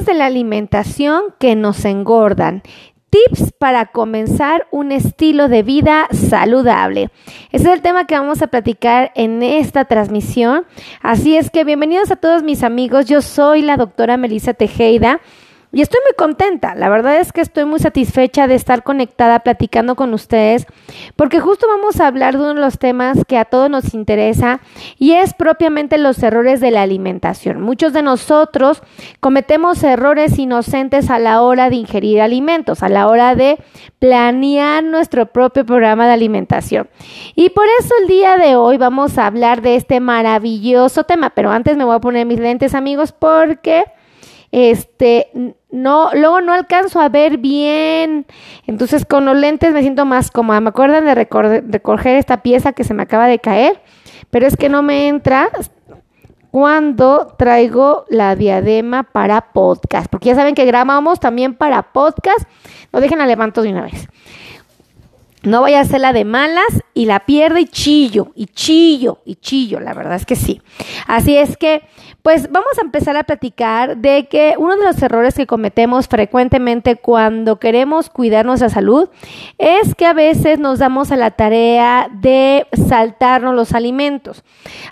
De la alimentación que nos engordan. Tips para comenzar un estilo de vida saludable. Ese es el tema que vamos a platicar en esta transmisión. Así es que bienvenidos a todos mis amigos. Yo soy la doctora Melissa Tejeda y estoy muy contenta, la verdad es que estoy muy satisfecha de estar conectada platicando con ustedes, porque justo vamos a hablar de uno de los temas que a todos nos interesa y es propiamente los errores de la alimentación. Muchos de nosotros cometemos errores inocentes a la hora de ingerir alimentos, a la hora de planear nuestro propio programa de alimentación. Y por eso el día de hoy vamos a hablar de este maravilloso tema, pero antes me voy a poner mis lentes amigos porque este, no, luego no alcanzo a ver bien. Entonces con los lentes me siento más cómoda. Me acuerdan de recoger esta pieza que se me acaba de caer, pero es que no me entra cuando traigo la diadema para podcast, porque ya saben que grabamos también para podcast. No dejen la levanto de una vez. No vaya a ser la de malas y la pierde y chillo, y chillo, y chillo, la verdad es que sí. Así es que, pues vamos a empezar a platicar de que uno de los errores que cometemos frecuentemente cuando queremos cuidar nuestra salud es que a veces nos damos a la tarea de saltarnos los alimentos.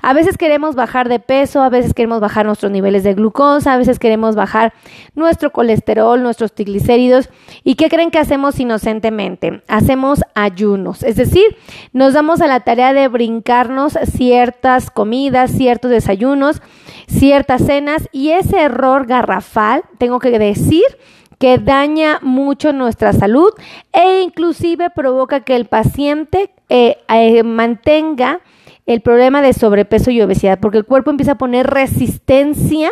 A veces queremos bajar de peso, a veces queremos bajar nuestros niveles de glucosa, a veces queremos bajar nuestro colesterol, nuestros triglicéridos. ¿Y qué creen que hacemos inocentemente? Hacemos ayunos, es decir, nos damos a la tarea de brincarnos ciertas comidas, ciertos desayunos, ciertas cenas y ese error garrafal, tengo que decir, que daña mucho nuestra salud e inclusive provoca que el paciente eh, eh, mantenga el problema de sobrepeso y obesidad, porque el cuerpo empieza a poner resistencia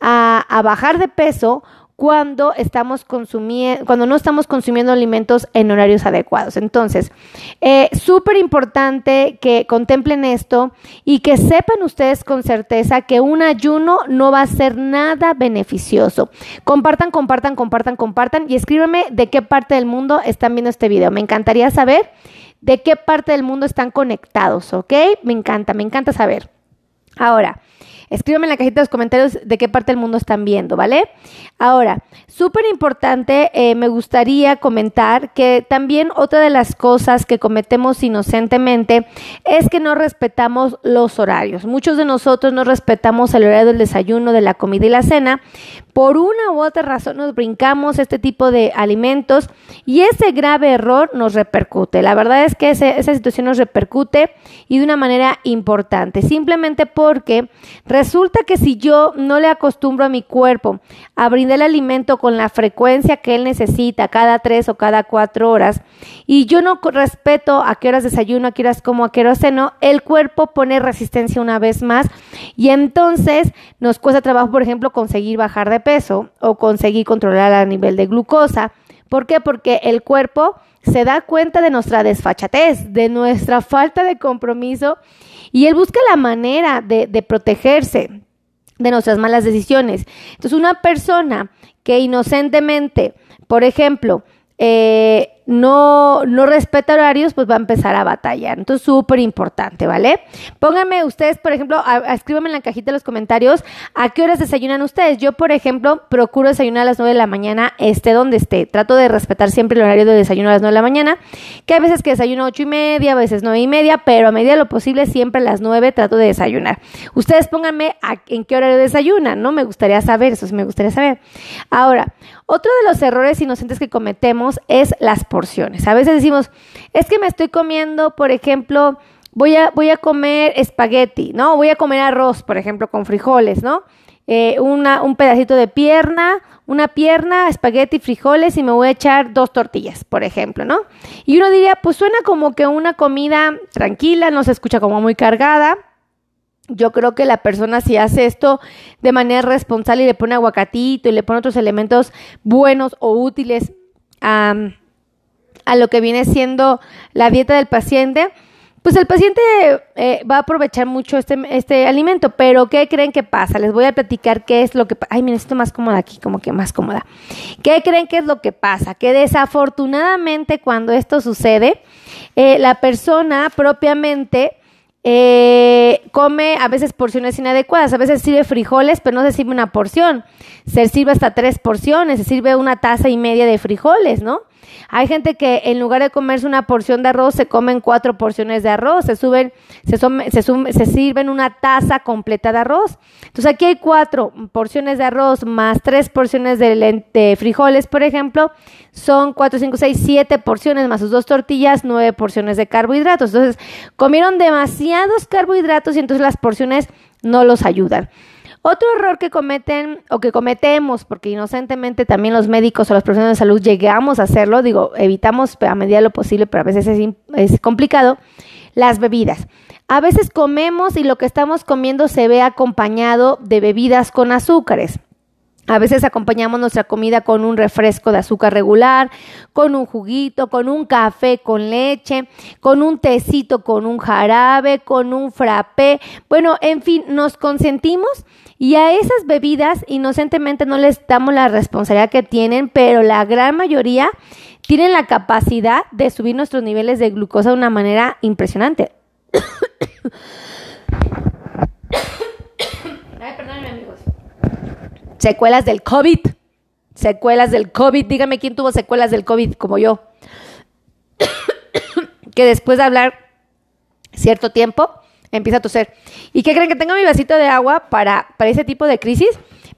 a, a bajar de peso cuando estamos consumiendo, cuando no estamos consumiendo alimentos en horarios adecuados. Entonces, eh, súper importante que contemplen esto y que sepan ustedes con certeza que un ayuno no va a ser nada beneficioso. Compartan, compartan, compartan, compartan y escríbanme de qué parte del mundo están viendo este video. Me encantaría saber de qué parte del mundo están conectados, ¿ok? Me encanta, me encanta saber. Ahora, Escríbeme en la cajita de los comentarios de qué parte del mundo están viendo, ¿vale? Ahora, súper importante, eh, me gustaría comentar que también otra de las cosas que cometemos inocentemente es que no respetamos los horarios. Muchos de nosotros no respetamos el horario del desayuno, de la comida y la cena. Por una u otra razón nos brincamos este tipo de alimentos y ese grave error nos repercute. La verdad es que esa situación nos repercute y de una manera importante, simplemente porque Resulta que si yo no le acostumbro a mi cuerpo a brindar el alimento con la frecuencia que él necesita, cada tres o cada cuatro horas, y yo no respeto a qué horas desayuno, a qué horas como, a qué horas ceno, el cuerpo pone resistencia una vez más y entonces nos cuesta trabajo, por ejemplo, conseguir bajar de peso o conseguir controlar el nivel de glucosa. ¿Por qué? Porque el cuerpo se da cuenta de nuestra desfachatez, de nuestra falta de compromiso y él busca la manera de, protegerse de nuestras malas decisiones. Entonces, una persona que inocentemente, por ejemplo, eh, no, no respeta horarios, pues va a empezar a batallar. Entonces, súper importante, ¿vale? Pónganme ustedes, por ejemplo, escríbanme en la cajita de los comentarios a qué horas desayunan ustedes. Yo, por ejemplo, procuro desayunar a las 9 de la mañana, esté donde esté. Trato de respetar siempre el horario de desayuno a las 9 de la mañana, que a veces que desayuno a 8 y media, a veces 9 y media, pero a medida de lo posible siempre a las 9 trato de desayunar. Ustedes pónganme en qué horario desayunan, ¿no? Me gustaría saber, eso sí me gustaría saber. Ahora, otro de los errores inocentes que cometemos es las porciones. A veces decimos, es que me estoy comiendo, por ejemplo, voy a, voy a comer espagueti, ¿no? Voy a comer arroz, por ejemplo, con frijoles, ¿no? Eh, una, un pedacito de pierna, una pierna, espagueti, frijoles y me voy a echar dos tortillas, por ejemplo, ¿no? Y uno diría, pues suena como que una comida tranquila, no se escucha como muy cargada, yo creo que la persona si hace esto de manera responsable y le pone aguacatito y le pone otros elementos buenos o útiles a, lo que viene siendo la dieta del paciente, pues el paciente eh, va a aprovechar mucho este, este alimento, pero ¿qué creen que pasa? Les voy a platicar qué es lo que pasa. Ay, me necesito más cómoda aquí, como que más cómoda. ¿Qué creen que es lo que pasa? Que desafortunadamente cuando esto sucede, eh, la persona propiamente eh, come a veces porciones inadecuadas, a veces sirve frijoles, pero no se sirve una porción, se sirve hasta tres porciones, se sirve una taza y media de frijoles, ¿no? Hay gente que en lugar de comerse una porción de arroz, se comen cuatro porciones de arroz, se suben, se, se, sirven una taza completa de arroz. Entonces aquí hay cuatro porciones de arroz más tres porciones de, frijoles, por ejemplo, son cuatro, cinco, seis, siete porciones más sus dos tortillas, nueve porciones de carbohidratos. Entonces comieron demasiados carbohidratos y entonces las porciones no los ayudan. Otro error que cometen o que cometemos, porque inocentemente también los médicos o los profesionales de salud llegamos a hacerlo, digo, evitamos a medida de lo posible, pero a veces es, complicado, las bebidas. A veces comemos y lo que estamos comiendo se ve acompañado de bebidas con azúcares. A veces acompañamos nuestra comida con un refresco de azúcar regular, con un juguito, con un café con leche, con un tecito con un jarabe, con un frappé. Bueno, en fin, nos consentimos y a esas bebidas inocentemente no les damos la responsabilidad que tienen, pero la gran mayoría tienen la capacidad de subir nuestros niveles de glucosa de una manera impresionante. Ay, perdónenme, amigos. Secuelas del COVID. Secuelas del COVID. Dígame quién tuvo secuelas del COVID como yo. que después de hablar cierto tiempo empieza a toser. ¿Y qué creen que tengo mi vasito de agua para, para ese tipo de crisis?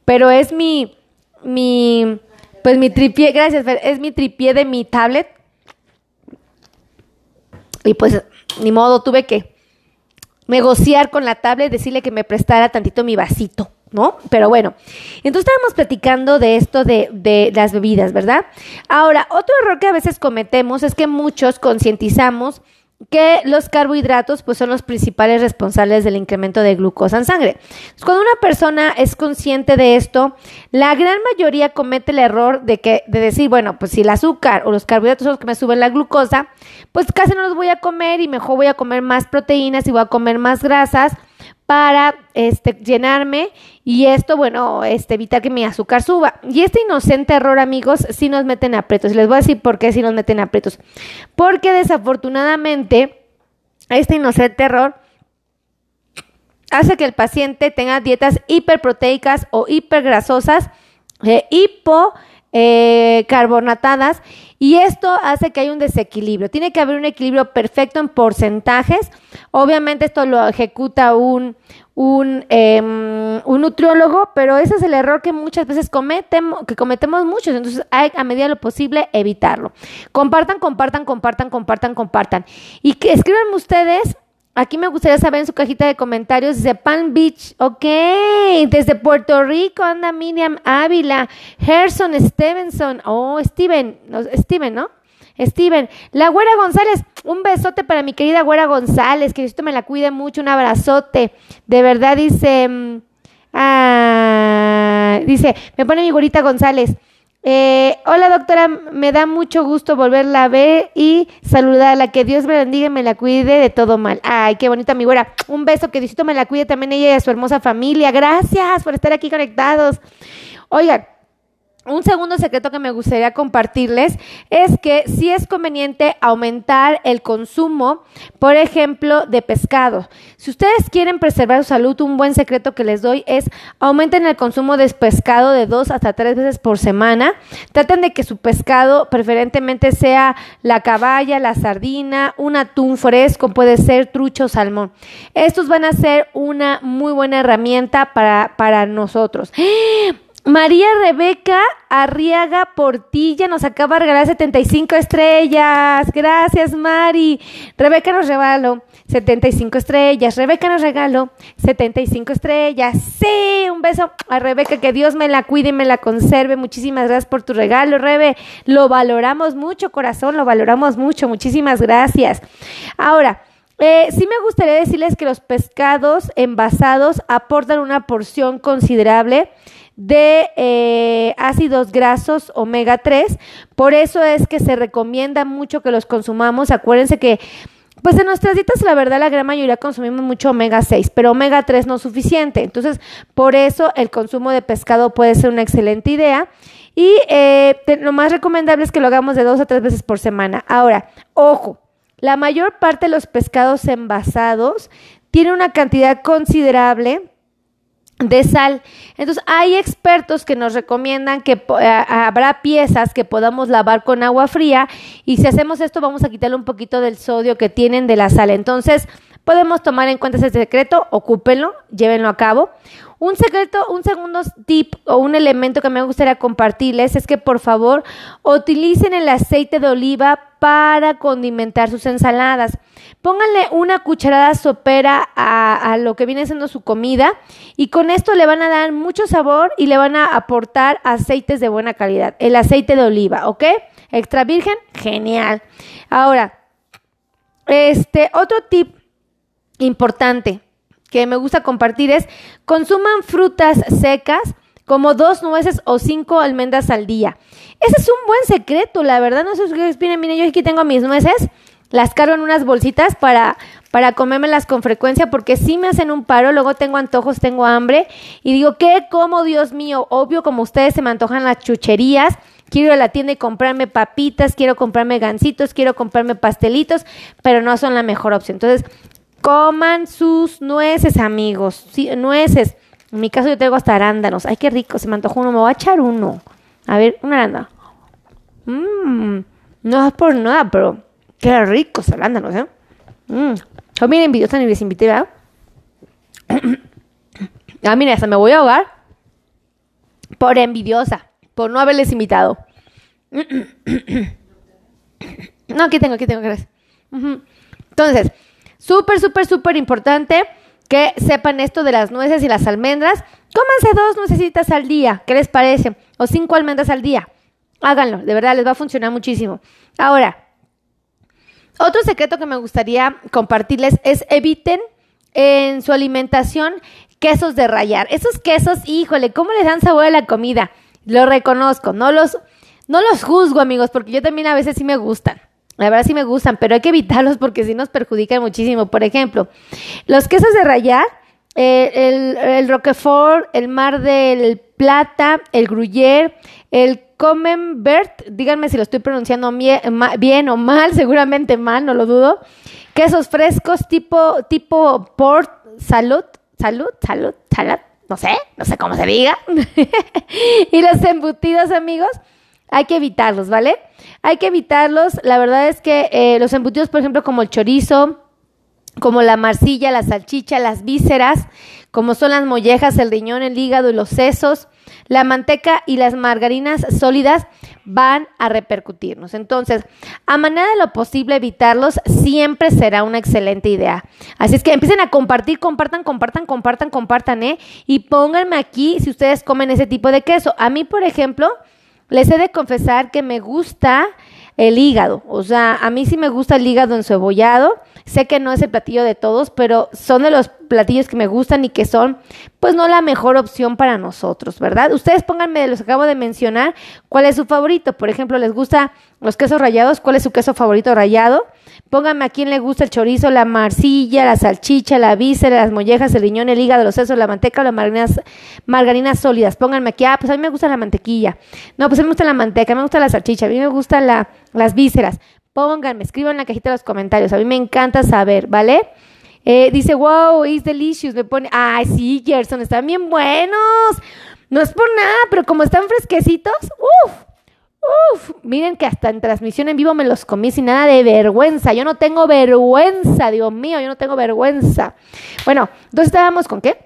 Pero es mi, mi, pues mi tripié, gracias, es mi tripié de mi tablet. Y pues, ni modo, tuve que negociar con la tablet, decirle que me prestara tantito mi vasito. ¿no? Pero bueno, entonces estábamos platicando de esto de, de, las bebidas, ¿verdad? Ahora, otro error que a veces cometemos es que muchos concientizamos que los carbohidratos pues son los principales responsables del incremento de glucosa en sangre. Cuando una persona es consciente de esto, la gran mayoría comete el error de que de decir, bueno, pues si el azúcar o los carbohidratos son los que me suben la glucosa, pues casi no los voy a comer y mejor voy a comer más proteínas y voy a comer más grasas para este, llenarme y esto, bueno, este, evitar que mi azúcar suba. Y este inocente error, amigos, sí nos meten aprietos. Les voy a decir por qué sí nos meten aprietos. Porque desafortunadamente, este inocente error hace que el paciente tenga dietas hiperproteicas o hipergrasosas, eh, eh, y esto hace que haya un desequilibrio. Tiene que haber un equilibrio perfecto en porcentajes. Obviamente esto lo ejecuta un, un, em, un nutriólogo, pero ese es el error que muchas veces cometemos, que cometemos muchos. Entonces hay a medida de lo posible evitarlo. Compartan, compartan, compartan, compartan, compartan. Y que escriban ustedes Aquí me gustaría saber en su cajita de comentarios, dice Palm Beach, ok, desde Puerto Rico anda Miriam Ávila, Gerson Stevenson, oh, Steven, Steven, ¿no? Steven, la Güera González, un besote para mi querida Güera González, que esto me la cuide mucho, un abrazote, de verdad dice, mm, ah, dice, me pone mi Güerita González, eh, hola doctora, me da mucho gusto volverla a ver y saludarla. Que Dios me bendiga y me la cuide de todo mal. Ay, qué bonita mi güera. Un beso, que Diosito me la cuide también ella y a su hermosa familia. Gracias por estar aquí conectados. Oigan. Un segundo secreto que me gustaría compartirles es que sí es conveniente aumentar el consumo, por ejemplo, de pescado. Si ustedes quieren preservar su salud, un buen secreto que les doy es aumenten el consumo de pescado de dos hasta tres veces por semana. Traten de que su pescado preferentemente sea la caballa, la sardina, un atún fresco, puede ser trucho o salmón. Estos van a ser una muy buena herramienta para, para nosotros. María Rebeca Arriaga Portilla nos acaba de regalar 75 estrellas. Gracias, Mari. Rebeca nos regaló 75 estrellas. Rebeca nos regaló 75 estrellas. Sí, un beso a Rebeca. Que Dios me la cuide y me la conserve. Muchísimas gracias por tu regalo, Rebe. Lo valoramos mucho, corazón. Lo valoramos mucho. Muchísimas gracias. Ahora. Eh, sí me gustaría decirles que los pescados envasados aportan una porción considerable de eh, ácidos grasos omega 3. Por eso es que se recomienda mucho que los consumamos. Acuérdense que, pues en nuestras dietas, la verdad, la gran mayoría consumimos mucho omega 6, pero omega 3 no es suficiente. Entonces, por eso el consumo de pescado puede ser una excelente idea. Y eh, lo más recomendable es que lo hagamos de dos a tres veces por semana. Ahora, ojo, la mayor parte de los pescados envasados tiene una cantidad considerable de sal. Entonces, hay expertos que nos recomiendan que eh, habrá piezas que podamos lavar con agua fría y si hacemos esto vamos a quitarle un poquito del sodio que tienen de la sal. Entonces, podemos tomar en cuenta ese secreto, ocúpenlo, llévenlo a cabo. Un secreto, un segundo tip o un elemento que me gustaría compartirles es que por favor utilicen el aceite de oliva para condimentar sus ensaladas. Pónganle una cucharada sopera a, lo que viene siendo su comida y con esto le van a dar mucho sabor y le van a aportar aceites de buena calidad. El aceite de oliva, ¿ok? Extra virgen, genial. Ahora, este otro tip importante que me gusta compartir es consuman frutas secas como dos nueces o cinco almendras al día. Ese es un buen secreto, la verdad. No sé si ustedes miren, miren, yo aquí tengo mis nueces, las cargo en unas bolsitas para, para comérmelas con frecuencia porque sí me hacen un paro, luego tengo antojos, tengo hambre y digo, ¿qué como, Dios mío? Obvio, como ustedes se me antojan las chucherías, quiero ir a la tienda y comprarme papitas, quiero comprarme gancitos, quiero comprarme pastelitos, pero no son la mejor opción. Entonces, Coman sus nueces, amigos. Nueces. En mi caso yo tengo hasta arándanos. Ay, qué rico. Se me antojó uno. Me voy a echar uno. A ver, un arándano. Mmm. No es por nada, pero qué ricos arándanos, ¿eh? Mmm. Oh, miren, ni les invité, ¿verdad? ah, miren, hasta me voy a ahogar. Por envidiosa. Por no haberles invitado. no, aquí tengo, aquí tengo, gracias. Entonces, Súper, súper, súper importante que sepan esto de las nueces y las almendras. Cómanse dos nuecesitas al día, ¿qué les parece? O cinco almendras al día. Háganlo, de verdad, les va a funcionar muchísimo. Ahora, otro secreto que me gustaría compartirles es eviten en su alimentación quesos de rayar. Esos quesos, híjole, ¿cómo les dan sabor a la comida? Lo reconozco, no los, no los juzgo, amigos, porque yo también a veces sí me gustan. La verdad sí me gustan, pero hay que evitarlos porque sí nos perjudican muchísimo. Por ejemplo, los quesos de rayar, eh, el, el, Roquefort, el Mar del Plata, el Gruyère, el Comenbert, díganme si lo estoy pronunciando bien o mal, seguramente mal, no lo dudo. Quesos frescos tipo, tipo Port Salud, Salud, Salud, Salud, no sé, no sé cómo se diga. y los embutidos, amigos, hay que evitarlos, ¿vale? Hay que evitarlos. La verdad es que eh, los embutidos, por ejemplo, como el chorizo, como la marcilla, la salchicha, las vísceras, como son las mollejas, el riñón, el hígado y los sesos, la manteca y las margarinas sólidas van a repercutirnos. Entonces, a manera de lo posible evitarlos siempre será una excelente idea. Así es que empiecen a compartir, compartan, compartan, compartan, compartan, ¿eh? Y pónganme aquí si ustedes comen ese tipo de queso. A mí, por ejemplo, les he de confesar que me gusta el hígado. O sea, a mí sí me gusta el hígado encebollado. Sé que no es el platillo de todos, pero son de los platillos que me gustan y que son, pues no la mejor opción para nosotros, ¿verdad? Ustedes pónganme los acabo de mencionar cuál es su favorito. Por ejemplo, ¿les gusta los quesos rallados? ¿Cuál es su queso favorito rallado? Pónganme a quién le gusta el chorizo, la marcilla, la salchicha, la víscera, las mollejas, el riñón, el hígado, los sesos, la manteca o las margarinas, margarinas sólidas. Pónganme aquí, ah, pues a mí me gusta la mantequilla. No, pues a mí me gusta la manteca, a mí me gusta la salchicha, a mí me gustan la, las vísceras. Pónganme, escriban en la cajita de los comentarios. A mí me encanta saber, ¿vale? Eh, dice, wow, it's delicious. Me pone, ay, sí, Gerson, están bien buenos. No es por nada, pero como están fresquecitos, uff, uff. Miren que hasta en transmisión en vivo me los comí sin nada de vergüenza. Yo no tengo vergüenza, Dios mío, yo no tengo vergüenza. Bueno, entonces estábamos con qué?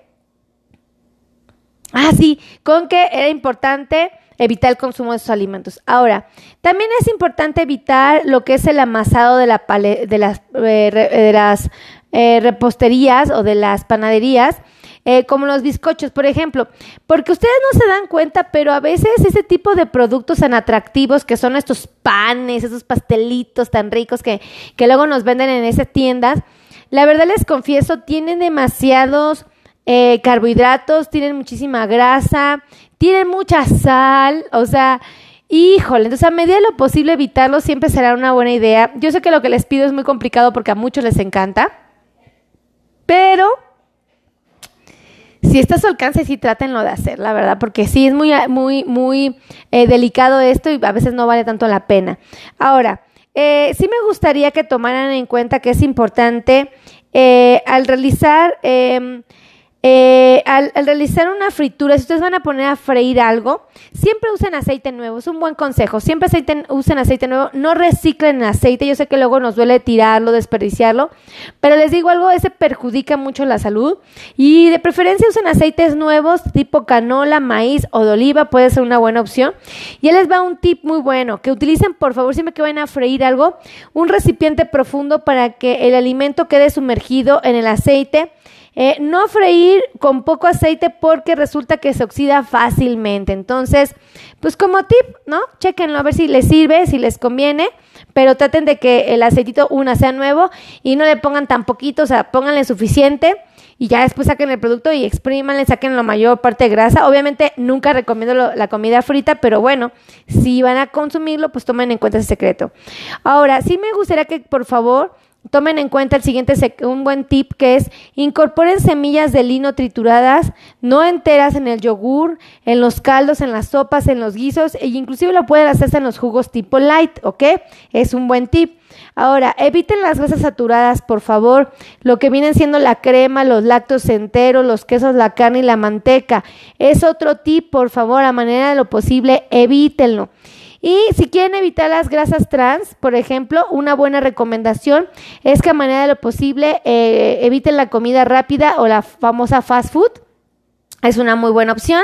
Ah, sí, con que era importante evitar el consumo de esos alimentos. Ahora, también es importante evitar lo que es el amasado de, la las, eh, de las eh, reposterías o de las panaderías. Eh, como los bizcochos, por ejemplo, porque ustedes no se dan cuenta, pero a veces ese tipo de productos tan atractivos que son estos panes, esos pastelitos tan ricos que, que luego nos venden en esas tiendas, la verdad les confieso, tienen demasiados eh, carbohidratos, tienen muchísima grasa, tienen mucha sal, o sea, híjole, entonces a medida de lo posible evitarlo siempre será una buena idea. Yo sé que lo que les pido es muy complicado porque a muchos les encanta, pero si está a su alcance, sí trátenlo de hacer, la verdad, porque sí es muy, muy, muy eh, delicado esto y a veces no vale tanto la pena. Ahora, eh, sí me gustaría que tomaran en cuenta que es importante eh, al realizar... Eh, al, realizar una fritura, si ustedes van a poner a freír algo, siempre usen aceite nuevo, es un buen consejo. Siempre usen aceite nuevo, no reciclen aceite. Yo sé que luego nos duele tirarlo, desperdiciarlo, pero les digo algo, ese perjudica mucho la salud. Y de preferencia usen aceites nuevos, tipo canola, maíz o de oliva, puede ser una buena opción. Y les va un tip muy bueno, que utilicen por favor siempre que vayan a freír algo, un recipiente profundo para que el alimento quede sumergido en el aceite eh, no freír con poco aceite porque resulta que se oxida fácilmente. Entonces, pues como tip, ¿no? Chequenlo a ver si les sirve, si les conviene, pero traten de que el aceitito una sea nuevo y no le pongan tan poquito, o sea, pónganle suficiente y ya después saquen el producto y exprímanle, saquen la mayor parte de grasa. Obviamente nunca recomiendo la comida frita, pero bueno, si van a consumirlo, pues tomen en cuenta ese secreto. Ahora, sí me gustaría que por favor Tomen en cuenta el siguiente, un buen tip que es incorporen semillas de lino trituradas, no enteras en el yogur, en los caldos, en las sopas, en los guisos e inclusive lo pueden hacer en los jugos tipo light, ¿ok? Es un buen tip. Ahora, eviten las grasas saturadas, por favor, lo que vienen siendo la crema, los lácteos enteros, los quesos, la carne y la manteca. Es otro tip, por favor, a manera de lo posible, evítenlo. Y si quieren evitar las grasas trans, por ejemplo, una buena recomendación es que a manera de lo posible eh, eviten la comida rápida o la famosa fast food. Es una muy buena opción.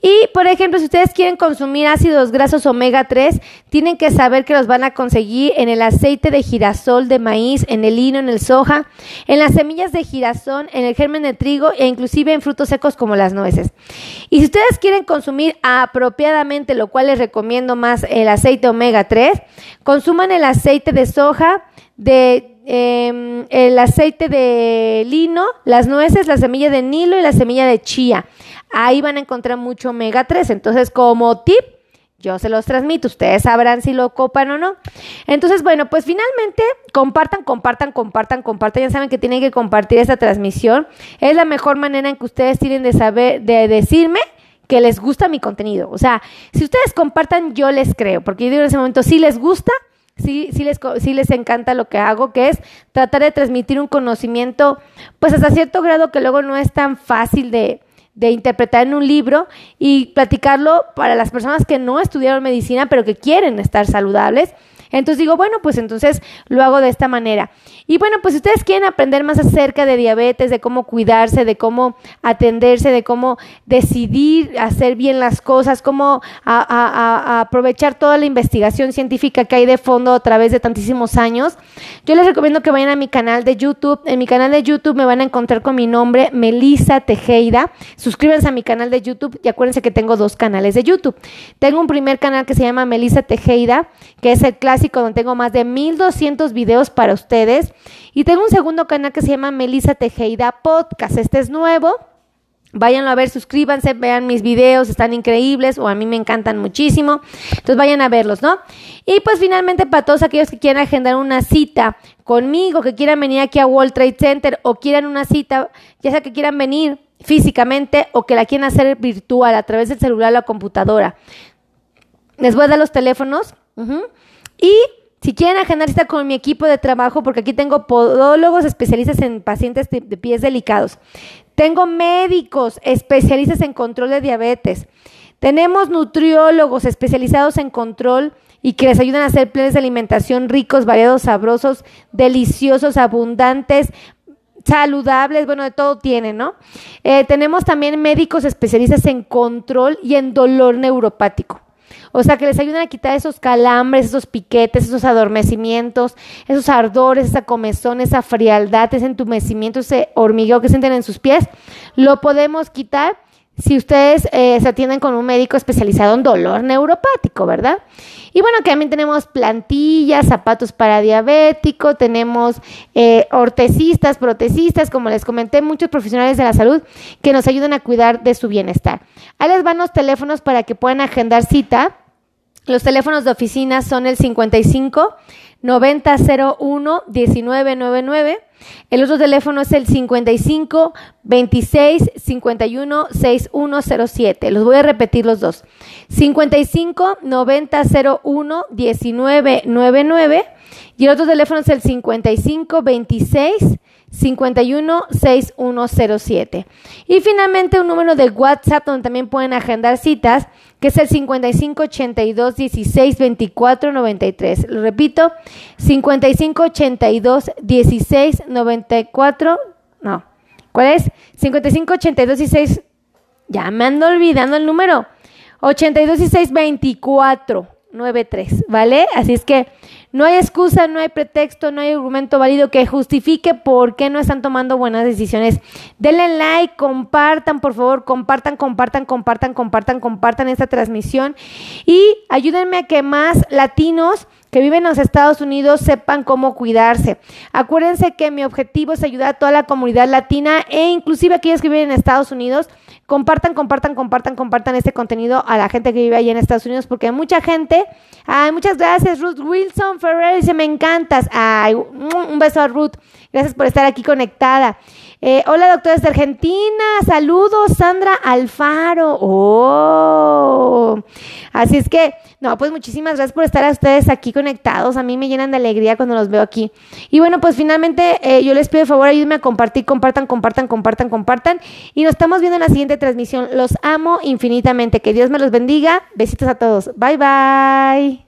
Y, por ejemplo, si ustedes quieren consumir ácidos grasos omega 3, tienen que saber que los van a conseguir en el aceite de girasol de maíz, en el lino, en el soja, en las semillas de girasol, en el germen de trigo e inclusive en frutos secos como las nueces. Y si ustedes quieren consumir apropiadamente, lo cual les recomiendo más el aceite omega 3, consuman el aceite de soja, de em, el aceite de lino, las nueces, la semilla de nilo y la semilla de chía. Ahí van a encontrar mucho omega 3. Entonces, como tip, yo se los transmito. Ustedes sabrán si lo copan o no. Entonces, bueno, pues finalmente compartan, compartan, compartan, compartan. Ya saben que tienen que compartir esta transmisión. Es la mejor manera en que ustedes tienen de saber, de decirme que les gusta mi contenido. O sea, si ustedes compartan, yo les creo. Porque yo digo en ese momento, si les gusta, sí, sí les, sí les encanta lo que hago, que es tratar de transmitir un conocimiento, pues hasta cierto grado que luego no es tan fácil de de interpretar en un libro y platicarlo para las personas que no estudiaron medicina pero que quieren estar saludables entonces digo, bueno, pues entonces lo hago de esta manera. Y bueno, pues si ustedes quieren aprender más acerca de diabetes, de cómo cuidarse, de cómo atenderse, de cómo decidir hacer bien las cosas, cómo aprovechar toda la investigación científica que hay de fondo a través de tantísimos años, yo les recomiendo que vayan a mi canal de YouTube. En mi canal de YouTube me van a encontrar con mi nombre, Melisa Tejeda. Suscríbanse a mi canal de YouTube y acuérdense que tengo dos canales de YouTube. Tengo un primer canal que se llama Melisa Tejeda, que es el clásico donde tengo más de 1200 videos para ustedes. Y tengo un segundo canal que se llama Melissa Tejeda Podcast. Este es nuevo. Váyanlo a ver, suscríbanse, vean mis videos, están increíbles o a mí me encantan muchísimo. Entonces vayan a verlos, ¿no? Y pues finalmente para todos aquellos que quieran agendar una cita conmigo, que quieran venir aquí a World Trade Center o quieran una cita, ya sea que quieran venir físicamente o que la quieran hacer virtual a través del celular o la computadora. Les voy a dar los teléfonos. Y si quieren agendar cita con mi equipo de trabajo, porque aquí tengo podólogos especialistas en pacientes de, pies delicados. Tengo médicos especialistas en control de diabetes. Tenemos nutriólogos especializados en control y que les ayudan a hacer planes de alimentación ricos, variados, sabrosos, deliciosos, abundantes, saludables, bueno, de todo tienen, ¿no? Eh, tenemos también médicos especialistas en control y en dolor neuropático. O sea, que les ayuden a quitar esos calambres, esos piquetes, esos adormecimientos, esos ardores, esa comezón, esa frialdad, ese entumecimiento, ese hormigueo que sienten en sus pies. Lo podemos quitar si ustedes eh, se atienden con un médico especializado en dolor neuropático, ¿verdad? Y bueno, que también tenemos plantillas, zapatos para diabético, tenemos eh, ortesistas, protecistas, como les comenté, muchos profesionales de la salud que nos ayudan a cuidar de su bienestar. Ahí les van los teléfonos para que puedan agendar cita. Los teléfonos de oficina son el 55 9001 1999. El otro teléfono es el 55 26 51 6107. Los voy a repetir los dos. 55 9001 1999. Y el otro teléfono es el 55 26 516107. Y finalmente un número de WhatsApp donde también pueden agendar citas, que es el 5582 16 24 93. Lo repito, 5582 16 94 no. ¿Cuál es? 5582 16 ya me ando olvidando el número. 82 16 24 93, ¿vale? Así es que no hay excusa, no hay pretexto, no hay argumento válido que justifique por qué no están tomando buenas decisiones. Denle like, compartan, por favor, compartan, compartan, compartan, compartan, compartan esta transmisión y ayúdenme a que más latinos que viven en los Estados Unidos sepan cómo cuidarse. Acuérdense que mi objetivo es ayudar a toda la comunidad latina e inclusive aquellos que viven en Estados Unidos. Compartan, compartan, compartan, compartan este contenido a la gente que vive allá en Estados Unidos porque mucha gente. Ay, muchas gracias, Ruth Wilson Ferrer, dice, me encantas. Ay, un beso a Ruth. Gracias por estar aquí conectada. Eh, hola, doctora de Argentina. Saludos, Sandra Alfaro. Oh. Así es que, no, pues muchísimas gracias por estar a ustedes aquí conectados. A mí me llenan de alegría cuando los veo aquí. Y bueno, pues finalmente eh, yo les pido de favor, ayúdenme a compartir, compartan, compartan, compartan, compartan. Y nos estamos viendo en la siguiente transmisión. Los amo infinitamente. Que Dios me los bendiga. Besitos a todos. Bye, bye.